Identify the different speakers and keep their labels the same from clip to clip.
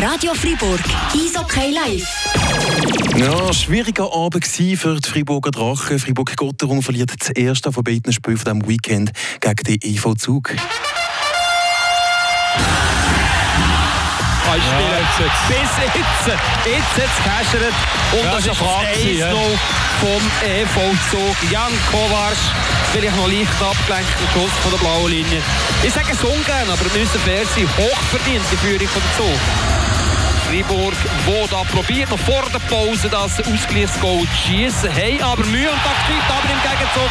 Speaker 1: Radio Fribourg, Eishockey live.
Speaker 2: Ja, schwieriger Abend für die Friburger Drachen. Fribourg-Gotteron verliert das erste von beiden Spielen von diesem Weekend gegen den EV Zug.
Speaker 3: Spielen. Ja, Bis jetzt. Jetzt hat es gehäschert. Und ja, das ist 1 ja. vom EV-Zug. Jan Kovacs. Vielleicht noch leicht abgelenkt, der Schuss von der blauen Linie. Ich sage es ungern, aber wir müssen fair sein. Hochverdient die Führung von der Zug. Fribourg, wo da probiert noch vor der Pause das Ausgleichsgoal zu schießen. Hey, aber Mühe und Taktik, aber im Gegenzug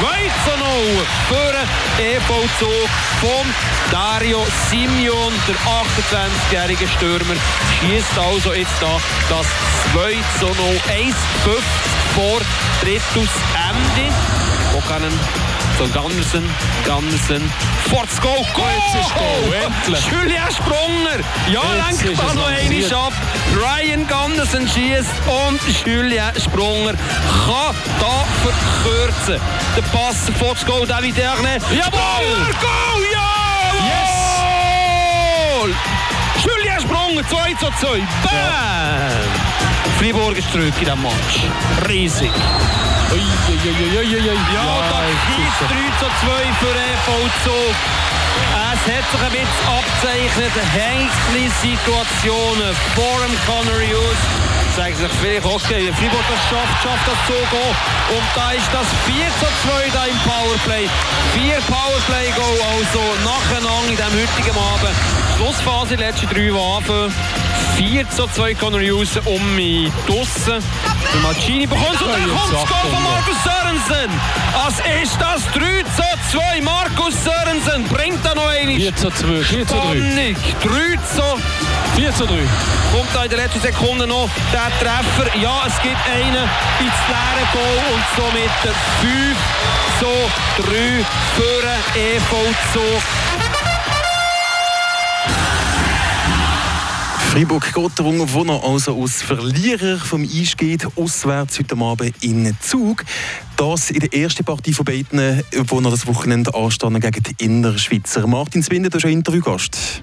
Speaker 3: 2 zu 0 für den EV-Zug von Dario Simeon, der 28-jährige Stürmer, schießt also jetzt da das 2 zu 0, 1 vor Dritus Forts Go, Go!
Speaker 2: Jetzt ist Go,
Speaker 3: endlich! Julia Sprunger, ja, lenkt da noch einmal ab. Ryan Gandersen schießt und Julia Sprunger kann da verkürzen. Der Pass, Forts Go, David Derne. Jawohl! Go, Julia Sprunger, 2 zu 2. Bam! Ja. Fribourg ist zurück in diesem Match. Riesig.
Speaker 2: Ui, ui, ui, ja,
Speaker 3: ja, da ist 3 zu 2 für EV Zug. Es hat sich ein bisschen abzeichnet, heikle Situationen vor dem Conor Hughes. Sagen sich vielleicht, okay, Fribourg das schafft, schafft das so go. Und da ist das 4 zu 2 da im Powerplay. Vier Powerplay-Go also nacheinander in diesem heutigen Abend. Schlussphase, letzte drei Waffen. 4 zu 2 Conor Hughes um mich draussen. Der Macini bekommt und dann kommt das Goal von Markus Sörensen. Als ist das 3 zu 2. Markus Sörensen bringt da noch einmal.
Speaker 2: 4 zu 2. 4 zu 3.
Speaker 3: 3 zu
Speaker 2: 4 zu 3.
Speaker 3: Kommt da in der letzten Sekunde noch der Treffer. Ja, es gibt einen ins leere Goal und somit 5 zu 3 für den EV Zug.
Speaker 2: Fribourg-Gotteron, wo er also als Verlierer vom Eis geht, auswärts heute Abend in Zug. Das in der ersten Partie von beiden, wo er das Wochenende anstanden gegen die Innerschweizer. Martin Zwinde, du bist ein Interviewgast.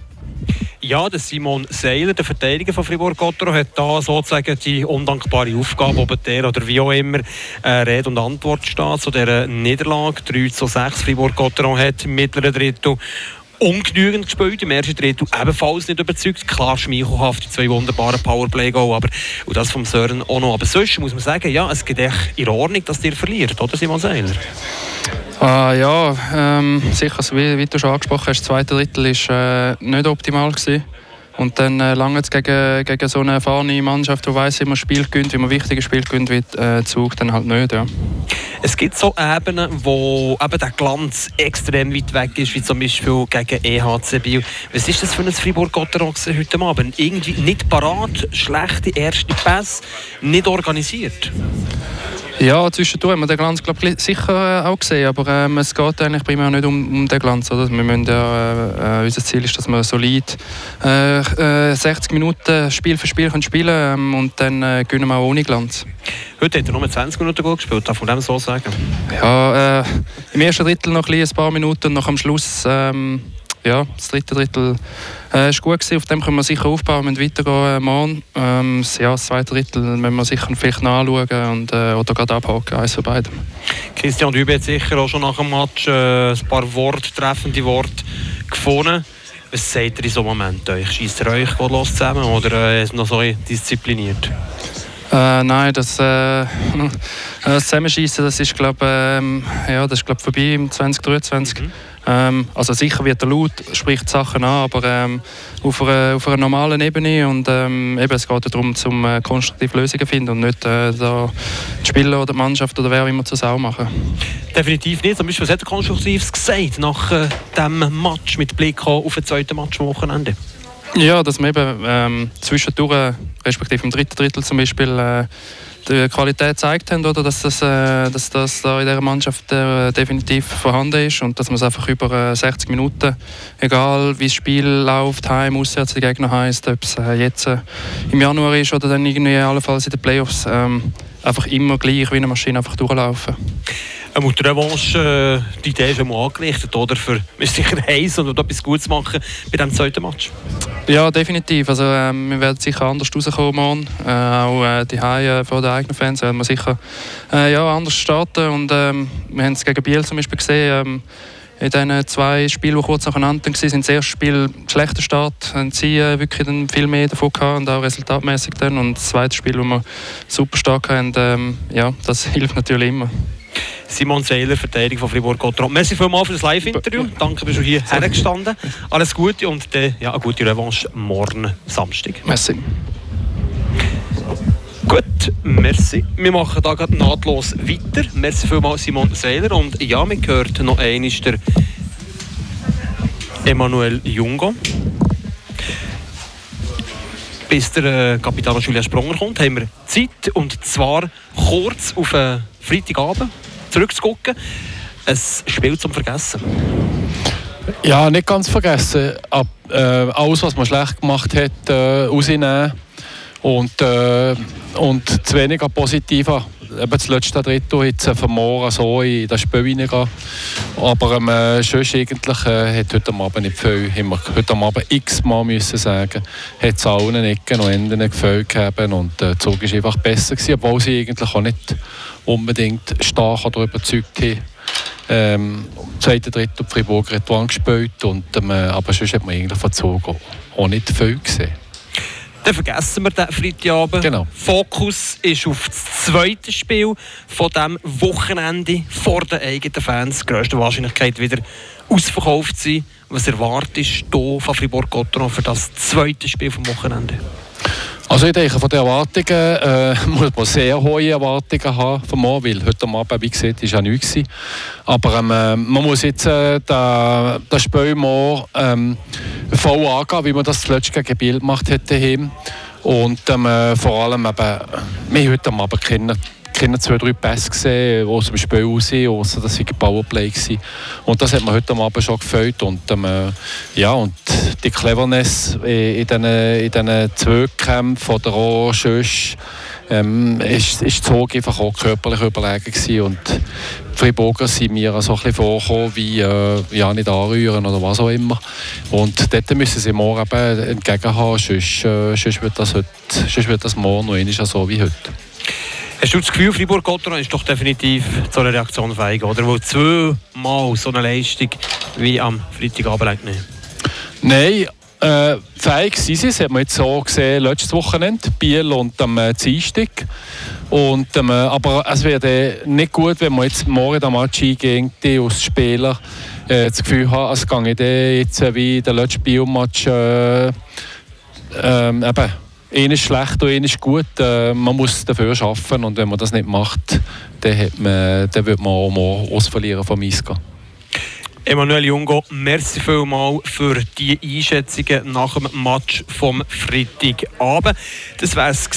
Speaker 4: Ja, der Simon Seiler, der Verteidiger von Fribourg-Gotteron, hat da sozusagen die undankbare Aufgabe, ob der oder wie auch immer äh, Rede und Antwort steht zu dieser Niederlage. 3 zu 6 Fribourg-Gotteron hat im mittleren Drittel ungenügend gespielt. Im ersten Drittel ebenfalls nicht überzeugt. Klar, schmeichelhaft, die zwei wunderbaren Powerplay-Goal, aber und das vom Sören auch noch. Aber sonst muss man sagen, ja, es geht echt in Ordnung, dass ihr verliert, oder Simon Seiler?
Speaker 5: Ah, ja, ähm, sicher, wie, wie, du schon angesprochen hast, das zweite Drittel war äh, nicht optimal. Gewesen. Und dann äh, lange es gegen, gegen so eine erfahrene Mannschaft, die weiss, wie man Spiel gewinnt, wie man wichtige Spiel gewinnt, wie äh, Zug, dann halt nicht. Ja.
Speaker 4: Es gibt so Ebenen, wo eben der Glanz extrem weit weg ist, wie zum Beispiel gegen EHC Biel. Was ist das für ein Fribourg-Gotteron heute Abend? Irgendwie nicht parat, schlechte erste Pässe, nicht organisiert.
Speaker 5: Ja, zwischendurch haben wir den Glanz glaub, sicher äh, auch gesehen, aber ähm, es geht eigentlich primär nicht um, um den Glanz. Oder? Wir müssen ja, äh, unser Ziel ist, dass wir solid äh, äh, 60 Minuten Spiel für Spiel können spielen ähm, und dann äh, gewinnen wir auch ohne Glanz.
Speaker 4: Heute hat er nur 20 Minuten gut gespielt, darf man dem so sagen?
Speaker 5: Ja, äh, im ersten Drittel noch ein, ein paar Minuten und nach am Schluss ähm, ja, das dritte Drittel äh, ist gut gewesen. Auf dem können wir sicher aufbauen. Wir weitergehen äh, morgen. Ähm, ja, das zweite Drittel müssen wir sicher vielleicht noch anschauen und, äh, oder gerade abhaken, eins von beiden.
Speaker 4: Christian Dübe hat sicher auch schon nach dem Match äh, ein paar Worte, treffende Worte gefunden. Was sagt ihr in so einem Moment? Schießt ihr euch los zusammen oder äh, ist noch so diszipliniert?
Speaker 5: Äh, nein, das, äh, das Zusammenschießen, das ist glaube ähm, ja, glaub, vorbei im 2023. Mhm. Ähm, also sicher wird er laut, spricht Sachen an, aber ähm, auf, einer, auf, einer, normalen Ebene und ähm, eben, es geht darum, zum äh, konstruktive Lösungen zu finden und nicht äh, da die Spieler oder die Mannschaft oder wer immer zur Sau machen.
Speaker 4: Definitiv nicht. Zum Beispiel, was hat er Konstruktives gesagt nach äh, dem Match mit Blick auf den zweiten Match am Wochenende?
Speaker 5: Ja, dass man eben ähm, zwischendurch, respektive im dritten Drittel zum Beispiel, äh, die Qualität gezeigt haben, oder, dass, das, äh, dass das da in dieser Mannschaft äh, definitiv vorhanden ist und dass man es einfach über äh, 60 Minuten, egal wie das Spiel läuft, heim, auswärts, der Gegner heisst, ob es äh, jetzt äh, im Januar ist oder dann irgendwie allenfalls in den Playoffs, ähm, einfach immer gleich wie eine Maschine einfach durchlaufen.
Speaker 4: Eine Revanche, äh, die Idee ist einmal angerichtet, oder? Für sicher heiß und etwas Gutes machen bei diesem zweiten Match.
Speaker 5: Ja, definitiv. Also, ähm, wir werden sicher anders rauskommen. Äh, auch äh, die Haie vor den eigenen Fans werden wir sicher äh, ja, anders starten. Und ähm, wir haben es gegen Biel zum Beispiel gesehen. Ähm, in diesen zwei Spielen, die kurz nacheinander waren, sind das erste Spiel ein schlechter Start. Haben sie äh, wirklich dann viel mehr davon gehabt und auch resultatmäßig dann. Und das zweite Spiel, wo wir super stark haben, ähm, ja, das hilft natürlich immer.
Speaker 4: Simon Seiler, Verteidigung von Fribourg-Gotteron. Merci vielmals für das Live-Interview. Danke, bist du hier hergestanden. Alles Gute und äh, ja, eine gute Revanche morgen Samstag.
Speaker 5: Merci.
Speaker 4: Gut, merci. Wir machen da gerade nahtlos weiter. Merci vielmals Simon Seiler. Und ja, wir hört noch einmal der Emanuel Jungo. Bis der äh, Kapitän Julian Spronger kommt, haben wir Zeit. Und zwar kurz auf einen Freitagabend zurückzugucken. Ein Spiel zum Vergessen.
Speaker 6: Ja, nicht ganz vergessen. Ab, äh, alles, was man schlecht gemacht hat, äh, rausnehmen. Und, äh, und zu wenig positiver. Eben das letzte Drittel jetzt äh, vermoren, so in das Spiel reingehen. Aber ähm, äh, sonst eigentlich äh, hat heute Abend nicht viel, haben heute Abend x-mal müssen sagen, hat es allen Ecken und Enden gefällt gegeben und äh, der Zug war einfach besser gewesen, obwohl sie eigentlich auch nicht unbedingt stark oder überzeugt haben. Ähm, Im zweiten Drittel Fribourg hat gespielt und ähm, aber sonst hat man eigentlich von Zug auch nicht viel gesehen.
Speaker 4: Dann vergessen wir den Freitagabend.
Speaker 6: Genau.
Speaker 4: Fokus ist auf das zweite Spiel von diesem Wochenende vor den eigenen Fans. Die grösste Wahrscheinlichkeit wieder ausverkauft sein. Was erwartest du von Fribourg-Gotteron für das zweite Spiel vom Wochenende?
Speaker 6: Also ich denke, von den Erwartungen äh, muss man sehr hohe Erwartungen haben von morgen, weil heute Abend, wie gesagt, war ja nichts. Aber ähm, äh, man muss jetzt äh, das Spiel morgen ähm, voll angehen, wie man das zuletzt gegen Biel gemacht hätte. Und ähm, äh, vor allem eben, wir heute Abend kennen keine zwei, drei Pässe gesehen, die aus dem Spiel raus sind, außer das war Powerplay. Gewesen. Und das hat man heute Abend schon gefällt. Und, ähm, ja, und die Cleverness in diesen, in diesen Zweikämpfen oder auch sonst, ähm, ist, Zog einfach auch körperlich überlegen gewesen. Und die Friburger sind mir so ein vorgekommen, wie äh, ja, nicht anrühren oder was auch immer. Und dort müssen sie morgen eben entgegenhaben, sonst, äh, sonst, wird das heute, sonst wird das morgen noch ähnlich so wie heute.
Speaker 4: Hast du das Gefühl, Fribourg-Gotteron ist doch definitiv zu einer Reaktion fähig, oder? Wo zweimal so eine Leistung wie am Freitagabend nicht?
Speaker 6: Nein, äh, fähig sind sie. Das hat man jetzt so gesehen, letztes Wochenende, Biel und am äh, Dienstag. Und, ähm, aber es wäre nicht gut, wenn man jetzt morgen den Match eingeht, als Spieler äh, das Gefühl hat, es gehe jetzt äh, wie der letzte Biomatch äh, ähm, einer ist schlecht und einer ist gut. Äh, man muss dafür arbeiten und wenn man das nicht macht, dann, hat man, dann wird man auch mal ausverlieren vom Eisgehen.
Speaker 4: Emanuel Jungo, merci vielmals für die Einschätzungen nach dem Match vom Freitagabend. Das wäre es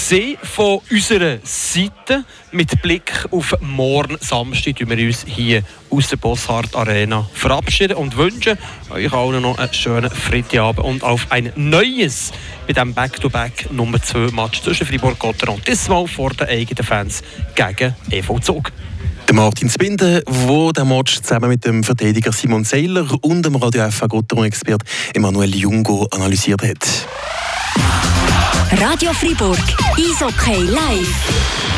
Speaker 4: von unserer Seite. Mit Blick auf morgen Samstag wir uns hier aus der Bosshardt Arena verabschieden und wünschen euch allen noch einen schönen Freitagabend und auf ein neues mit dem Back-to-Back Nummer 2 Match zwischen Fribourg-Gotteron. Diesmal vor den eigenen Fans gegen EV Zug.
Speaker 2: Der Martin Spinde, der den Match zusammen mit dem Verteidiger Simon Seiler und dem Radio FA Gotteron-Expert Emanuel Jungo analysiert hat.
Speaker 1: Radio Fribourg, Eishockey live.